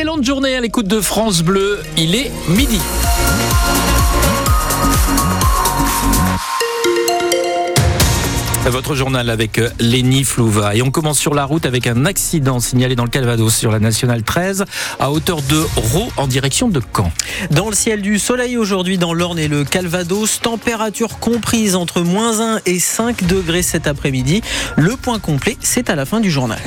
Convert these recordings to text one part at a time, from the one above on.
excellente journée à l'écoute de France Bleu. Il est midi. Votre journal avec euh, Lénie Flouva. Et on commence sur la route avec un accident signalé dans le Calvados sur la nationale 13 à hauteur de Raux en direction de Caen. Dans le ciel du soleil aujourd'hui dans l'Orne et le Calvados, température comprise entre moins 1 et 5 degrés cet après-midi. Le point complet, c'est à la fin du journal.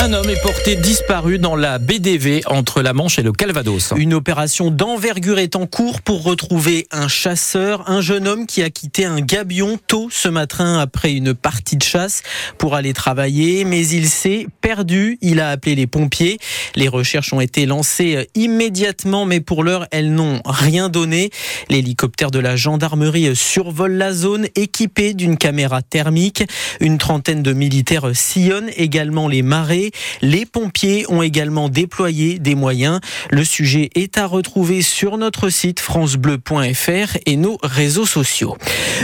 Un homme est porté disparu dans la BDV entre la Manche et le Calvados. Une opération d'envergure est en cours pour retrouver un chasseur, un jeune homme qui a quitté un gabion tôt ce matin après une partie de chasse pour aller travailler, mais il s'est perdu. Il a appelé les pompiers. Les recherches ont été lancées immédiatement, mais pour l'heure, elles n'ont rien donné. L'hélicoptère de la gendarmerie survole la zone équipé d'une caméra thermique. Une trentaine de militaires sillonnent également les Les pompiers ont également déployé des moyens. Le sujet est à retrouver sur notre site francebleu.fr et nos réseaux sociaux.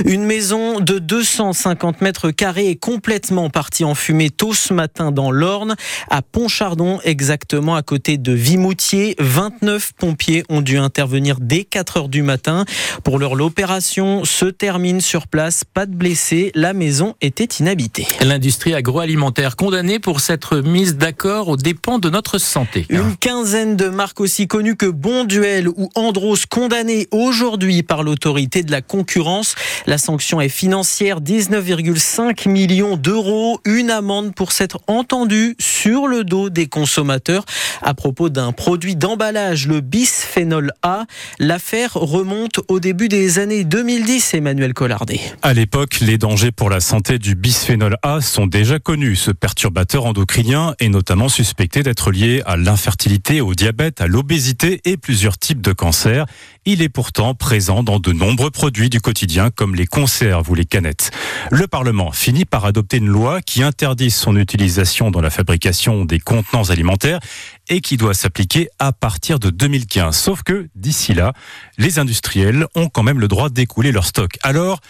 Une maison de 250 mètres carrés est complètement partie en fumée tôt ce matin dans l'Orne, à Pontchardon, exactement à côté de Vimoutier. 29 pompiers ont dû intervenir dès 4 heures du matin. Pour leur l'opération se termine sur place. Pas de blessés. La maison était inhabitée. L'industrie agroalimentaire condamnée pour s'être mise d'accord aux dépens de notre santé. Une quinzaine de marques aussi connues que Bonduel ou Andros condamnées aujourd'hui par l'autorité de la concurrence. La sanction est financière, 19,5 millions d'euros. Une amende pour s'être entendu sur le dos des consommateurs à propos d'un produit d'emballage, le bisphénol A. L'affaire remonte au début des années 2010, Emmanuel Collardet. À l'époque, les dangers pour la santé du bisphénol A sont déjà connus. Ce perturbateur endocrinien est notamment suspecté d'être lié à l'infertilité, au diabète, à l'obésité et plusieurs types de cancers. Il est pourtant présent dans de nombreux produits du quotidien comme les conserves ou les canettes. Le Parlement finit par adopter une loi qui interdit son utilisation dans la fabrication des contenants alimentaires et qui doit s'appliquer à partir de 2015. Sauf que d'ici là, les industriels ont quand même le droit d'écouler leur stock. Alors,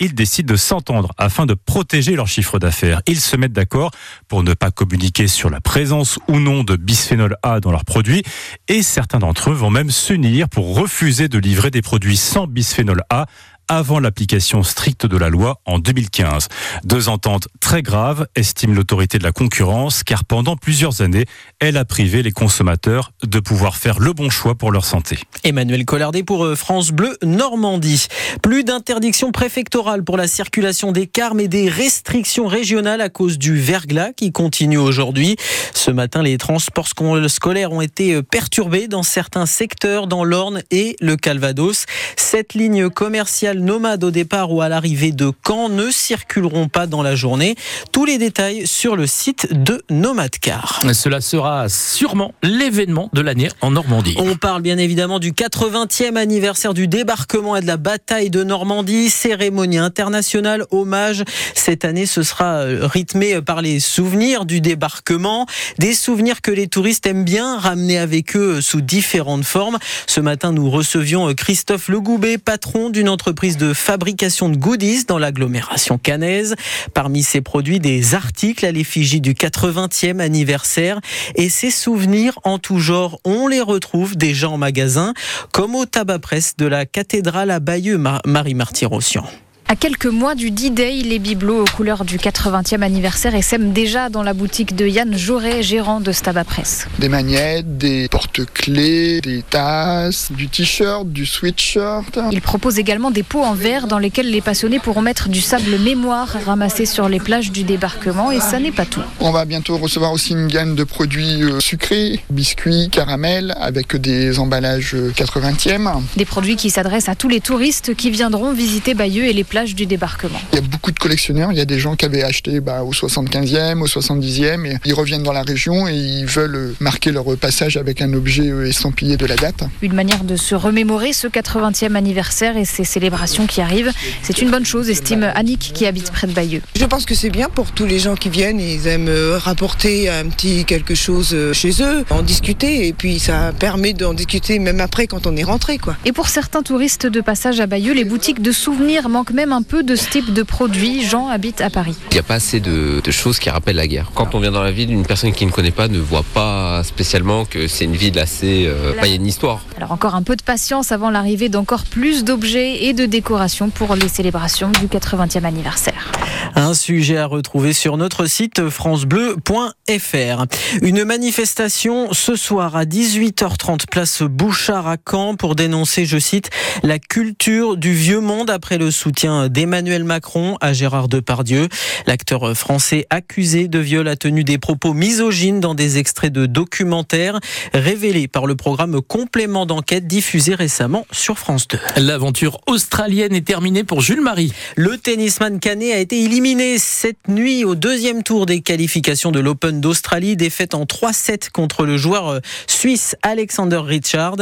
ils décident de s'entendre afin de protéger leur chiffre d'affaires. Ils se mettent d'accord pour ne pas communiquer sur la présence ou non de bisphénol A dans leurs produits et certains d'entre eux vont même s'unir pour refuser de livrer des produits sans bisphénol A avant l'application stricte de la loi en 2015. Deux ententes très graves, estime l'autorité de la concurrence, car pendant plusieurs années, elle a privé les consommateurs de pouvoir faire le bon choix pour leur santé. Emmanuel Collardet pour euh, France Bleu Normandie. Plus d'interdiction préfectorale pour la circulation des cars, mais des restrictions régionales à cause du verglas qui continue aujourd'hui. Ce matin, les transports scolaires ont été euh, perturbés dans certains secteurs, dans l'Orne et le Calvados. Cette ligne commerciale nomades au départ ou à l'arrivée de Caen ne circuleront pas dans la journée. Tous les détails sur le site de Nomadcar. Cela sera sûrement l'événement de l'année en Normandie. On parle bien évidemment du 80e anniversaire du débarquement et de la bataille de Normandie, cérémonie internationale, hommage. Cette année, ce sera euh, rythmé par les souvenirs du débarquement, des souvenirs que les touristes aiment bien ramener avec eux sous différentes formes. Ce matin, nous recevions euh, Christophe Legoubet, patron d'une entreprise de fabrication de goodies dans l'agglomération cannaise. Parmi ces produits, des articles à l'effigie du 80e anniversaire et ces souvenirs en tout genre, on les retrouve déjà en magasin, comme au tabac presse de la cathédrale à Bayeux, Marie-Marty-Rossian. À quelques mois du D-Day, les bibelots aux couleurs du 80e anniversaire essaiment déjà dans la boutique de Yann Jauré, gérant de Staba Press. Des magnettes, des porte-clés, des tasses, du t-shirt, du sweatshirt. Il propose également des pots en verre dans lesquels les passionnés pourront mettre du sable mémoire ramassé sur les plages du débarquement et ça n'est pas tout. On va bientôt recevoir aussi une gamme de produits euh, sucrés, biscuits, caramels avec des emballages 80e. Euh, des produits qui s'adressent à tous les touristes qui viendront visiter Bayeux et les plages du débarquement. Il y a beaucoup de collectionneurs, il y a des gens qui avaient acheté bah, au 75e, au 70e, et ils reviennent dans la région et ils veulent marquer leur passage avec un objet euh, estampillé de la date. Une manière de se remémorer ce 80e anniversaire et ces célébrations qui arrivent. C'est une bonne chose, estime Annick qui habite près de Bayeux. Je pense que c'est bien pour tous les gens qui viennent, ils aiment euh, rapporter un petit quelque chose euh, chez eux, en discuter et puis ça permet d'en discuter même après quand on est rentré. Quoi. Et pour certains touristes de passage à Bayeux, les boutiques de souvenirs manquent même un peu de ce type de produit. Jean habite à Paris. Il n'y a pas assez de, de, choses qui rappellent la guerre. Quand on vient dans la ville, une personne qui ne connaît pas ne voit pas spécialement que c'est une ville assez... Euh, il y a une histoire. Alors encore un peu de patience avant l'arrivée d'encore plus d'objets et de décorations pour les célébrations du 80e anniversaire. Un sujet à retrouver sur notre site francebleu.fr. Une manifestation ce soir à 18h30 place Bouchard à Caen pour dénoncer, je cite, la culture du vieux monde après le soutien d'Emmanuel Macron à Gérard Depardieu. L'acteur français accusé de viol a tenu des propos misogynes dans des extraits de documentaires révélés par le programme Complément d'enquête diffusé récemment sur France 2. L'aventure australienne est terminée pour Jules Marie. Le tennisman canet a été éliminé cette nuit au deuxième tour des qualifications de l'Open d'Australie, défaite en 3-7 contre le joueur suisse Alexander Richard.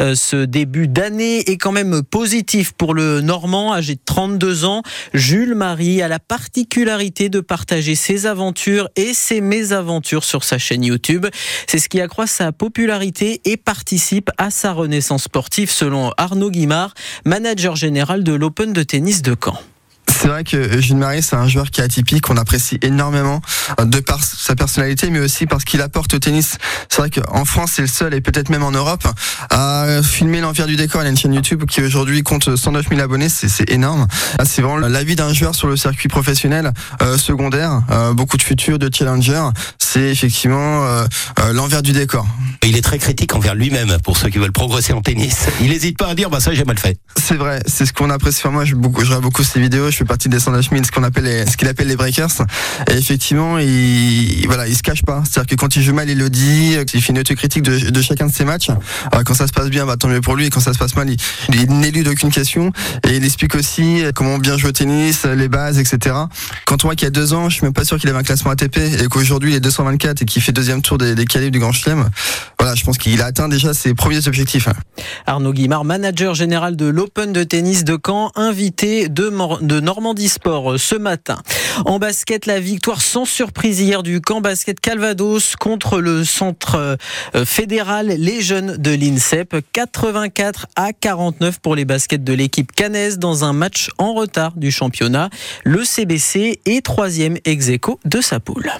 Euh, ce début d'année est quand même positif pour le Normand, âgé de 32 ans. Jules Marie a la particularité de partager ses aventures et ses mésaventures sur sa chaîne YouTube. C'est ce qui accroît sa popularité et participe à sa renaissance sportive selon Arnaud Guimard, manager général de l'Open de tennis de Caen. C'est vrai que Jules Marie, c'est un joueur qui est atypique, qu'on apprécie énormément de par sa personnalité, mais aussi parce qu'il apporte au tennis. C'est vrai qu'en France, c'est le seul, et peut-être même en Europe, à filmer l'envers du décor. Il a une chaîne YouTube qui aujourd'hui compte 109 000 abonnés, c'est énorme. C'est vraiment la vie d'un joueur sur le circuit professionnel euh, secondaire, euh, beaucoup de futurs, de challengers. C'est effectivement euh, l'envers du décor. Il est très critique envers lui-même pour ceux qui veulent progresser en tennis. Il n'hésite pas à dire, bah ça j'ai mal fait. C'est vrai, c'est ce qu'on apprécie. Enfin, moi, je, beaucoup, je regarde beaucoup ses vidéos. Je partie des 109 000, ce qu'on appelle ce qu'il appelle les breakers. Et effectivement, il, voilà, il se cache pas. C'est-à-dire que quand il joue mal, il le dit. Il fait une autocritique de, de chacun de ses matchs. Alors, quand ça se passe bien, bah, tant mieux pour lui. Quand ça se passe mal, il, il n'élude aucune question. Et il explique aussi comment bien jouer au tennis, les bases, etc. Quand on voit qu'il y a deux ans, je suis même pas sûr qu'il avait un classement ATP et qu'aujourd'hui il est 224 et qu'il fait deuxième tour des, des qualifs du Grand Chelem. Voilà, je pense qu'il a atteint déjà ses premiers objectifs. Arnaud Guimard, manager général de l'Open de tennis de Caen, invité de, Normandie Sport ce matin. En basket, la victoire sans surprise hier du camp basket Calvados contre le centre fédéral Les Jeunes de l'INSEP. 84 à 49 pour les baskets de l'équipe canaise dans un match en retard du championnat. Le CBC est troisième ex de sa poule.